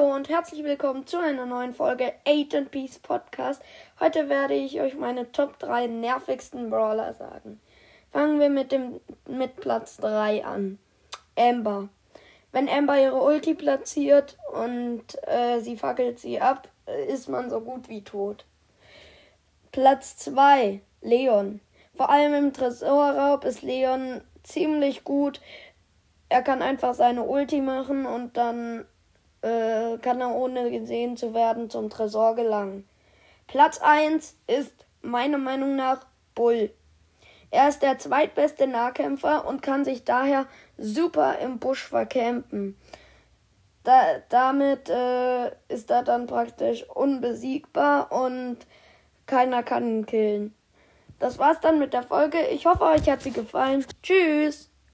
Hallo und herzlich willkommen zu einer neuen Folge 8 and Peace Podcast. Heute werde ich euch meine Top 3 nervigsten Brawler sagen. Fangen wir mit dem mit Platz 3 an. Amber. Wenn Amber ihre Ulti platziert und äh, sie fackelt sie ab, ist man so gut wie tot. Platz 2. Leon. Vor allem im Tresorraub ist Leon ziemlich gut. Er kann einfach seine Ulti machen und dann kann er ohne gesehen zu werden zum Tresor gelangen. Platz 1 ist meiner Meinung nach Bull. Er ist der zweitbeste Nahkämpfer und kann sich daher super im Busch verkämpfen. Da, damit äh, ist er dann praktisch unbesiegbar und keiner kann ihn killen. Das war's dann mit der Folge. Ich hoffe, euch hat sie gefallen. Tschüss!